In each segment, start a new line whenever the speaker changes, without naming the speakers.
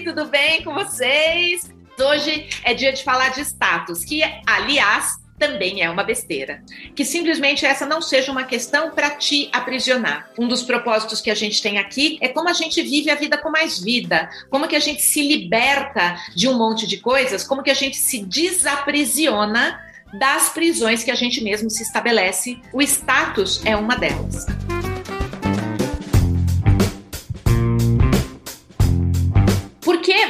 tudo bem com vocês? Hoje é dia de falar de status, que, aliás, também é uma besteira. Que simplesmente essa não seja uma questão para te aprisionar. Um dos propósitos que a gente tem aqui é como a gente vive a vida com mais vida, como que a gente se liberta de um monte de coisas, como que a gente se desaprisiona das prisões que a gente mesmo se estabelece. O status é uma delas.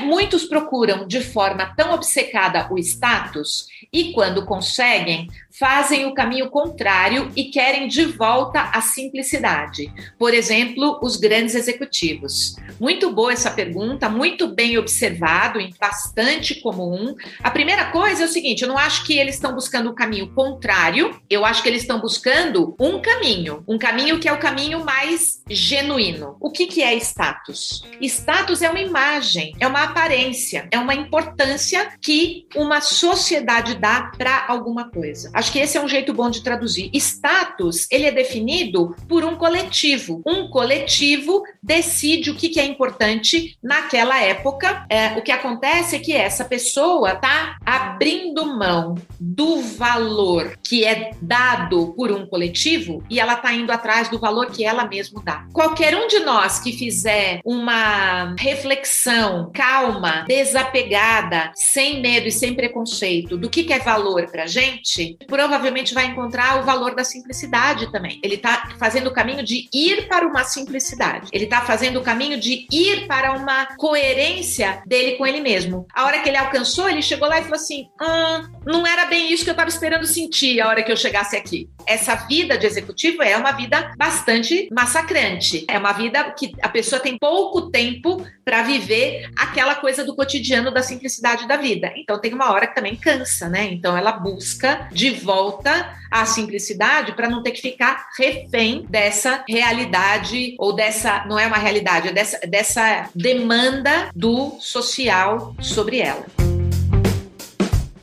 Muitos procuram de forma tão obcecada o status e, quando conseguem, fazem o caminho contrário e querem de volta a simplicidade. Por exemplo, os grandes executivos. Muito boa essa pergunta, muito bem observado e bastante comum. A primeira coisa é o seguinte: eu não acho que eles estão buscando o caminho contrário, eu acho que eles estão buscando um caminho, um caminho que é o caminho mais genuíno. O que, que é status? Status é uma imagem, é uma aparência, é uma importância que uma sociedade dá para alguma coisa. Acho que esse é um jeito bom de traduzir. Status, ele é definido por um coletivo. Um coletivo decide o que, é importante naquela época. É, o que acontece é que essa pessoa está abrindo mão do valor que é dado por um coletivo e ela está indo atrás do valor que ela mesma dá. Qualquer um de nós que fizer uma reflexão calma, desapegada, sem medo e sem preconceito do que, que é valor para gente, provavelmente vai encontrar o valor da simplicidade também. Ele está fazendo o caminho de ir para uma simplicidade. Ele está fazendo o caminho de ir para uma coerência dele com ele mesmo. A hora que ele alcançou, ele chegou lá e falou assim: hum, não era bem isso que eu estava esperando sentir a hora que eu chegasse aqui. Essa vida de executivo é uma vida bastante massacrante. É uma vida que a pessoa tem pouco tempo para viver aquela coisa do cotidiano da simplicidade da vida. Então tem uma hora que também cansa, né? Então ela busca de volta à simplicidade para não ter que ficar refém dessa realidade ou dessa não é uma realidade, é dessa, dessa demanda do social sobre ela.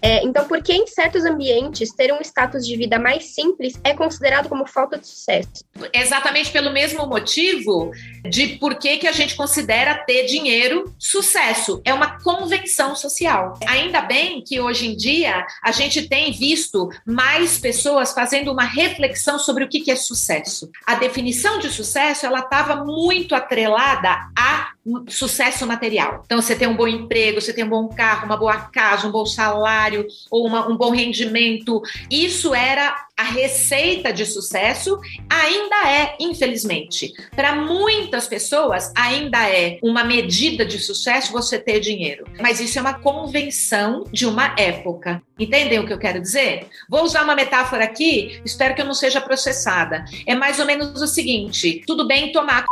É, então, por que em certos ambientes ter um status de vida mais simples é considerado como falta de sucesso?
Exatamente pelo mesmo motivo de por que, que a gente considera ter dinheiro sucesso. É uma convenção social. Ainda bem que hoje em dia a gente tem visto mais pessoas fazendo uma reflexão sobre o que, que é sucesso. A definição de sucesso ela estava muito atrelada a sucesso material. Então, você tem um bom emprego, você tem um bom carro, uma boa casa, um bom salário ou uma, um bom rendimento. Isso era a receita de sucesso, ainda é, infelizmente. Para muitas pessoas, ainda é uma medida de sucesso você ter dinheiro. Mas isso é uma convenção de uma época. Entendem o que eu quero dizer? Vou usar uma metáfora aqui, espero que eu não seja processada. É mais ou menos o seguinte: tudo bem tomar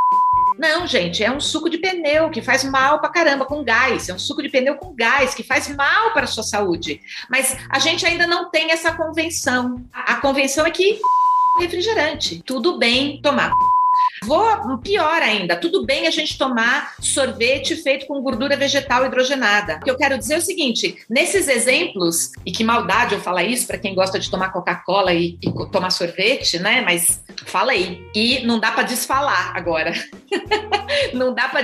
não, gente, é um suco de pneu que faz mal pra caramba com gás. É um suco de pneu com gás que faz mal para sua saúde. Mas a gente ainda não tem essa convenção. A convenção é que refrigerante. Tudo bem tomar. Vou pior ainda, tudo bem a gente tomar sorvete feito com gordura vegetal hidrogenada. O que eu quero dizer é o seguinte: nesses exemplos, e que maldade eu falar isso para quem gosta de tomar Coca-Cola e, e, tomar sorvete, né? Mas falei. E não dá para desfalar agora. não dá para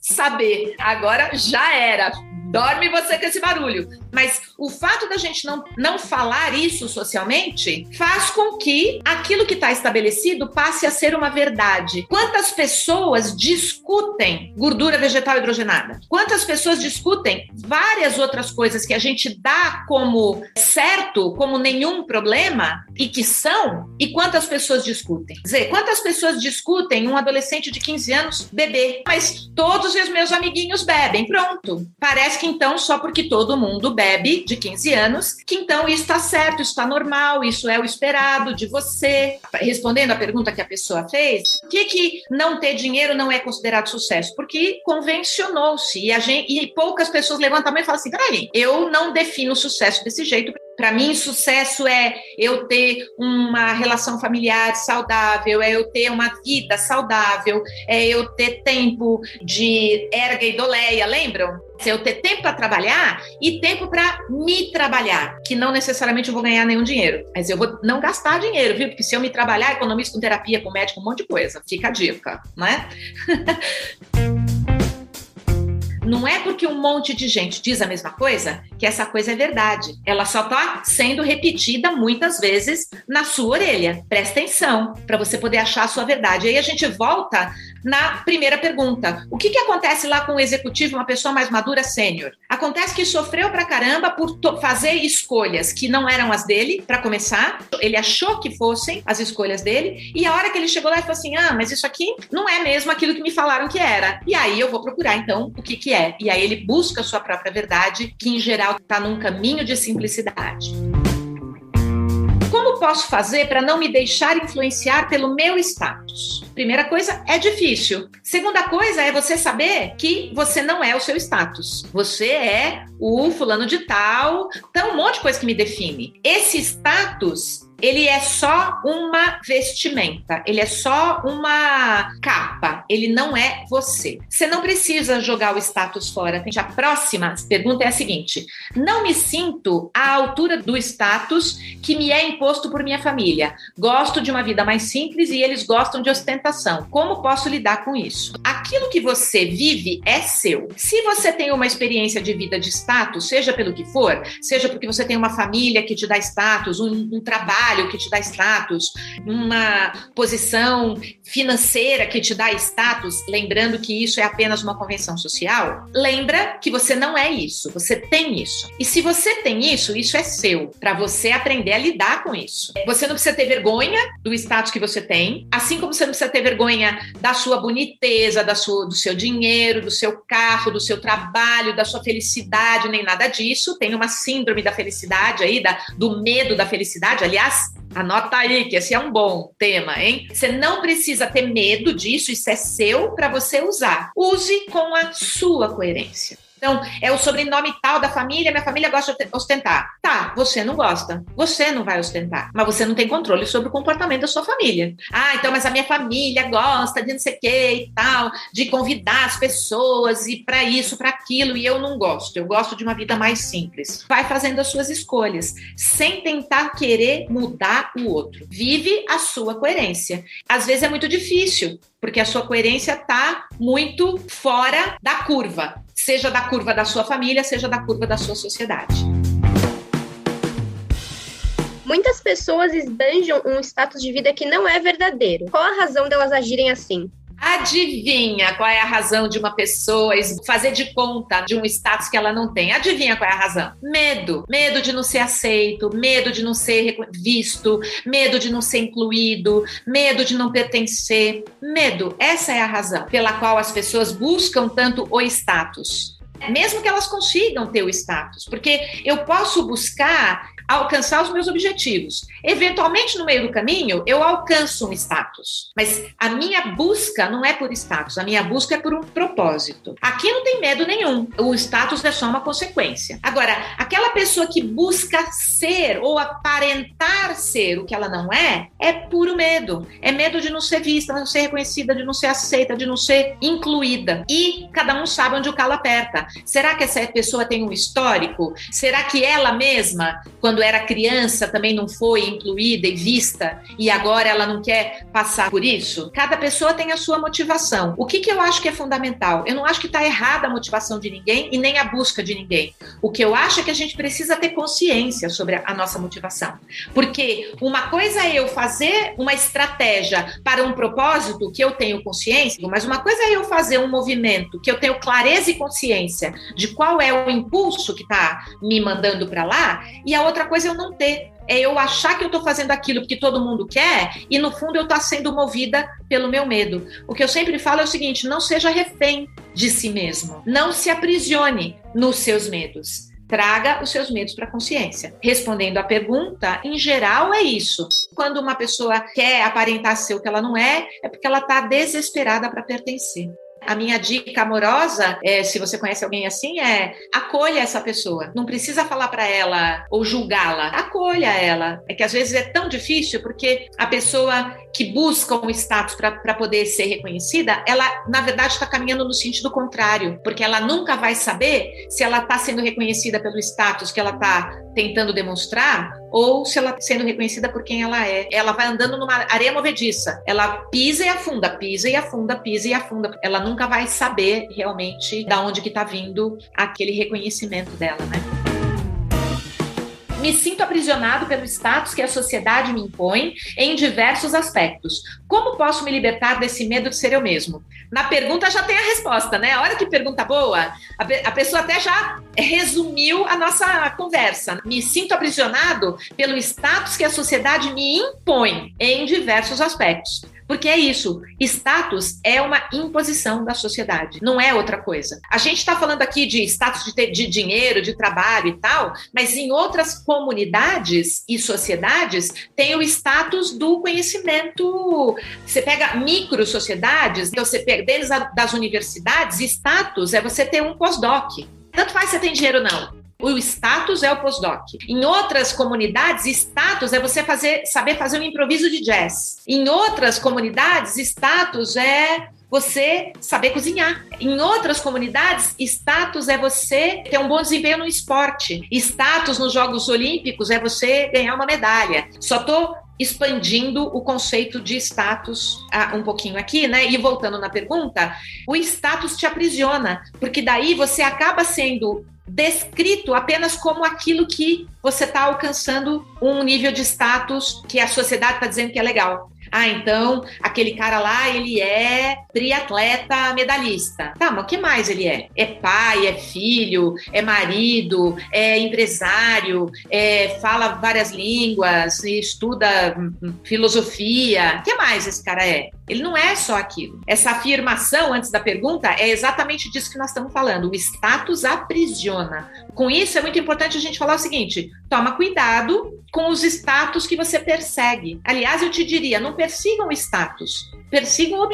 saber. Agora já era dorme você com esse barulho. Mas o fato da gente não, não falar isso socialmente faz com que aquilo que está estabelecido passe a ser uma verdade. Quantas pessoas discutem gordura vegetal hidrogenada? Quantas pessoas discutem várias outras coisas que a gente dá como certo, como nenhum problema e que são? E quantas pessoas discutem? Quer dizer, quantas pessoas discutem um adolescente de 15 anos beber? Mas todos os meus amiguinhos bebem. Pronto. Parece que então, só porque todo mundo bebe de 15 anos, que então isso está certo, isso está normal, isso é o esperado de você. Respondendo a pergunta que a pessoa fez, por que, que não ter dinheiro não é considerado sucesso? Porque convencionou-se e, e poucas pessoas levantam a mão e falam assim: peraí, eu não defino sucesso desse jeito. Para mim, sucesso é eu ter uma relação familiar saudável, é eu ter uma vida saudável, é eu ter tempo de erga e doleia, lembram? É eu ter tempo para trabalhar e tempo para me trabalhar, que não necessariamente eu vou ganhar nenhum dinheiro, mas eu vou não gastar dinheiro, viu? Porque se eu me trabalhar, economizo com terapia, com médico, um monte de coisa. Fica a dica, né? Não é porque um monte de gente diz a mesma coisa que essa coisa é verdade. Ela só está sendo repetida muitas vezes na sua orelha. Presta atenção para você poder achar a sua verdade. Aí a gente volta na primeira pergunta. O que, que acontece lá com o executivo, uma pessoa mais madura, sênior? Acontece que sofreu pra caramba por fazer escolhas que não eram as dele, para começar. Ele achou que fossem as escolhas dele, e a hora que ele chegou lá e falou assim: ah, mas isso aqui não é mesmo aquilo que me falaram que era. E aí eu vou procurar então o que, que é. E aí ele busca a sua própria verdade, que em geral está num caminho de simplicidade. Posso fazer para não me deixar influenciar pelo meu status? Primeira coisa, é difícil. Segunda coisa é você saber que você não é o seu status. Você é o fulano de tal. Então, um monte de coisa que me define. Esse status ele é só uma vestimenta, ele é só uma capa, ele não é você. Você não precisa jogar o status fora. A próxima pergunta é a seguinte: não me sinto à altura do status que me é imposto por minha família. Gosto de uma vida mais simples e eles gostam de ostentação. Como posso lidar com isso? Aquilo que você vive é seu. Se você tem uma experiência de vida de status, seja pelo que for, seja porque você tem uma família que te dá status, um, um trabalho trabalho que te dá status, uma posição financeira que te dá status, lembrando que isso é apenas uma convenção social, lembra que você não é isso, você tem isso. E se você tem isso, isso é seu, para você aprender a lidar com isso. Você não precisa ter vergonha do status que você tem, assim como você não precisa ter vergonha da sua boniteza, da sua, do seu dinheiro, do seu carro, do seu trabalho, da sua felicidade, nem nada disso. Tem uma síndrome da felicidade aí, da, do medo da felicidade. Aliás, Anota aí que esse é um bom tema, hein? Você não precisa ter medo disso, isso é seu para você usar. Use com a sua coerência. Então, é o sobrenome tal da família, minha família gosta de ostentar. Tá, você não gosta. Você não vai ostentar. Mas você não tem controle sobre o comportamento da sua família. Ah, então, mas a minha família gosta de não sei o que e tal, de convidar as pessoas e para isso, para aquilo, e eu não gosto. Eu gosto de uma vida mais simples. Vai fazendo as suas escolhas, sem tentar querer mudar o outro. Vive a sua coerência. Às vezes é muito difícil, porque a sua coerência está muito fora da curva seja da curva da sua família, seja da curva da sua sociedade.
Muitas pessoas esbanjam um status de vida que não é verdadeiro. Qual a razão delas agirem assim?
Adivinha qual é a razão de uma pessoa fazer de conta de um status que ela não tem? Adivinha qual é a razão? Medo. Medo de não ser aceito, medo de não ser visto, medo de não ser incluído, medo de não pertencer. Medo. Essa é a razão pela qual as pessoas buscam tanto o status mesmo que elas consigam ter o status, porque eu posso buscar alcançar os meus objetivos. Eventualmente, no meio do caminho, eu alcanço um status, mas a minha busca não é por status, a minha busca é por um propósito. Aqui não tem medo nenhum, o status é só uma consequência. Agora, aquela pessoa que busca ser ou aparentar ser o que ela não é, é puro medo. É medo de não ser vista, de não ser reconhecida, de não ser aceita, de não ser incluída. E cada um sabe onde o calo aperta. Será que essa pessoa tem um histórico? Será que ela mesma, quando era criança também não foi incluída e vista e agora ela não quer passar por isso? Cada pessoa tem a sua motivação. O que, que eu acho que é fundamental? Eu não acho que está errada a motivação de ninguém e nem a busca de ninguém. O que eu acho é que a gente precisa ter consciência sobre a nossa motivação. Porque uma coisa é eu fazer uma estratégia para um propósito que eu tenho consciência, mas uma coisa é eu fazer um movimento que eu tenho clareza e consciência de qual é o impulso que está me mandando para lá, e a outra coisa é eu não ter. É eu achar que eu estou fazendo aquilo porque todo mundo quer e no fundo eu estou sendo movida pelo meu medo. O que eu sempre falo é o seguinte: não seja refém de si mesmo. Não se aprisione nos seus medos. Traga os seus medos para a consciência. Respondendo à pergunta, em geral é isso. Quando uma pessoa quer aparentar ser o que ela não é, é porque ela está desesperada para pertencer. A minha dica amorosa, é, se você conhece alguém assim, é acolha essa pessoa. Não precisa falar para ela ou julgá-la. Acolha ela. É que às vezes é tão difícil porque a pessoa que busca um status para poder ser reconhecida, ela, na verdade, está caminhando no sentido contrário, porque ela nunca vai saber se ela está sendo reconhecida pelo status que ela está tentando demonstrar ou se ela está sendo reconhecida por quem ela é. Ela vai andando numa areia movediça. Ela pisa e afunda, pisa e afunda, pisa e afunda. Ela nunca vai saber realmente da onde que está vindo aquele reconhecimento dela, né? Me sinto aprisionado pelo status que a sociedade me impõe em diversos aspectos. Como posso me libertar desse medo de ser eu mesmo? Na pergunta já tem a resposta, né? Olha que pergunta boa. A, a pessoa até já resumiu a nossa conversa. Me sinto aprisionado pelo status que a sociedade me impõe em diversos aspectos. Porque é isso, status é uma imposição da sociedade, não é outra coisa. A gente está falando aqui de status de, de dinheiro, de trabalho e tal, mas em outras comunidades e sociedades tem o status do conhecimento. Você pega micro sociedades, então você pega desde das universidades, status é você ter um pós-doc. Tanto faz se você tem dinheiro ou não. O status é o postdoc. Em outras comunidades, status é você fazer, saber fazer um improviso de jazz. Em outras comunidades, status é você saber cozinhar. Em outras comunidades, status é você ter um bom desempenho no esporte. Status nos Jogos Olímpicos é você ganhar uma medalha. Só tô expandindo o conceito de status ah, um pouquinho aqui, né? E voltando na pergunta, o status te aprisiona, porque daí você acaba sendo descrito apenas como aquilo que você está alcançando um nível de status que a sociedade está dizendo que é legal. Ah, então aquele cara lá, ele é triatleta medalhista. Tá, mas o que mais ele é? É pai, é filho, é marido, é empresário, é, fala várias línguas, estuda filosofia. O que mais esse cara é? Ele não é só aquilo. Essa afirmação antes da pergunta é exatamente disso que nós estamos falando. O status aprisiona. Com isso, é muito importante a gente falar o seguinte: toma cuidado com os status que você persegue. Aliás, eu te diria, não persigam status, persigam o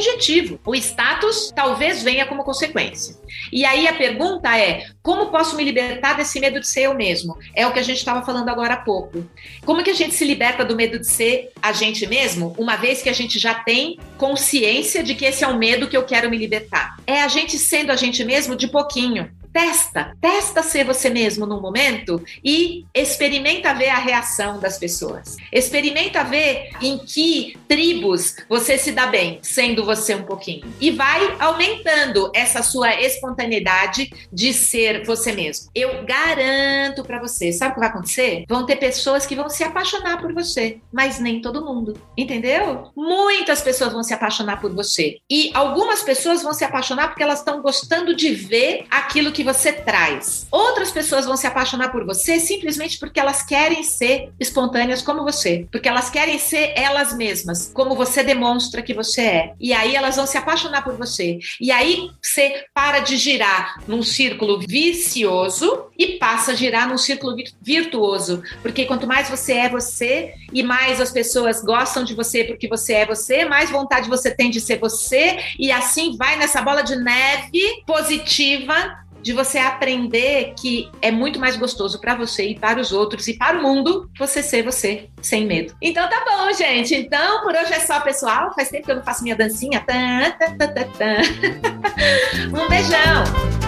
O status talvez venha como consequência. E aí a pergunta é: como posso me libertar desse medo de ser eu mesmo? É o que a gente estava falando agora há pouco. Como que a gente se liberta do medo de ser a gente mesmo, uma vez que a gente já tem consciência de que esse é o medo que eu quero me libertar? É a gente sendo a gente mesmo de pouquinho. Testa, testa ser você mesmo num momento e experimenta ver a reação das pessoas. Experimenta ver em que tribos você se dá bem, sendo você um pouquinho. E vai aumentando essa sua espontaneidade de ser você mesmo. Eu garanto para você, sabe o que vai acontecer? Vão ter pessoas que vão se apaixonar por você, mas nem todo mundo, entendeu? Muitas pessoas vão se apaixonar por você e algumas pessoas vão se apaixonar porque elas estão gostando de ver aquilo que você traz. Outras pessoas vão se apaixonar por você simplesmente porque elas querem ser espontâneas como você, porque elas querem ser elas mesmas, como você demonstra que você é. E aí elas vão se apaixonar por você. E aí você para de girar num círculo vicioso e passa a girar num círculo virtuoso, porque quanto mais você é você e mais as pessoas gostam de você porque você é você, mais vontade você tem de ser você e assim vai nessa bola de neve positiva de você aprender que é muito mais gostoso para você e para os outros e para o mundo você ser você, sem medo. Então tá bom, gente. Então por hoje é só, pessoal. Faz tempo que eu não faço minha dancinha. um beijão.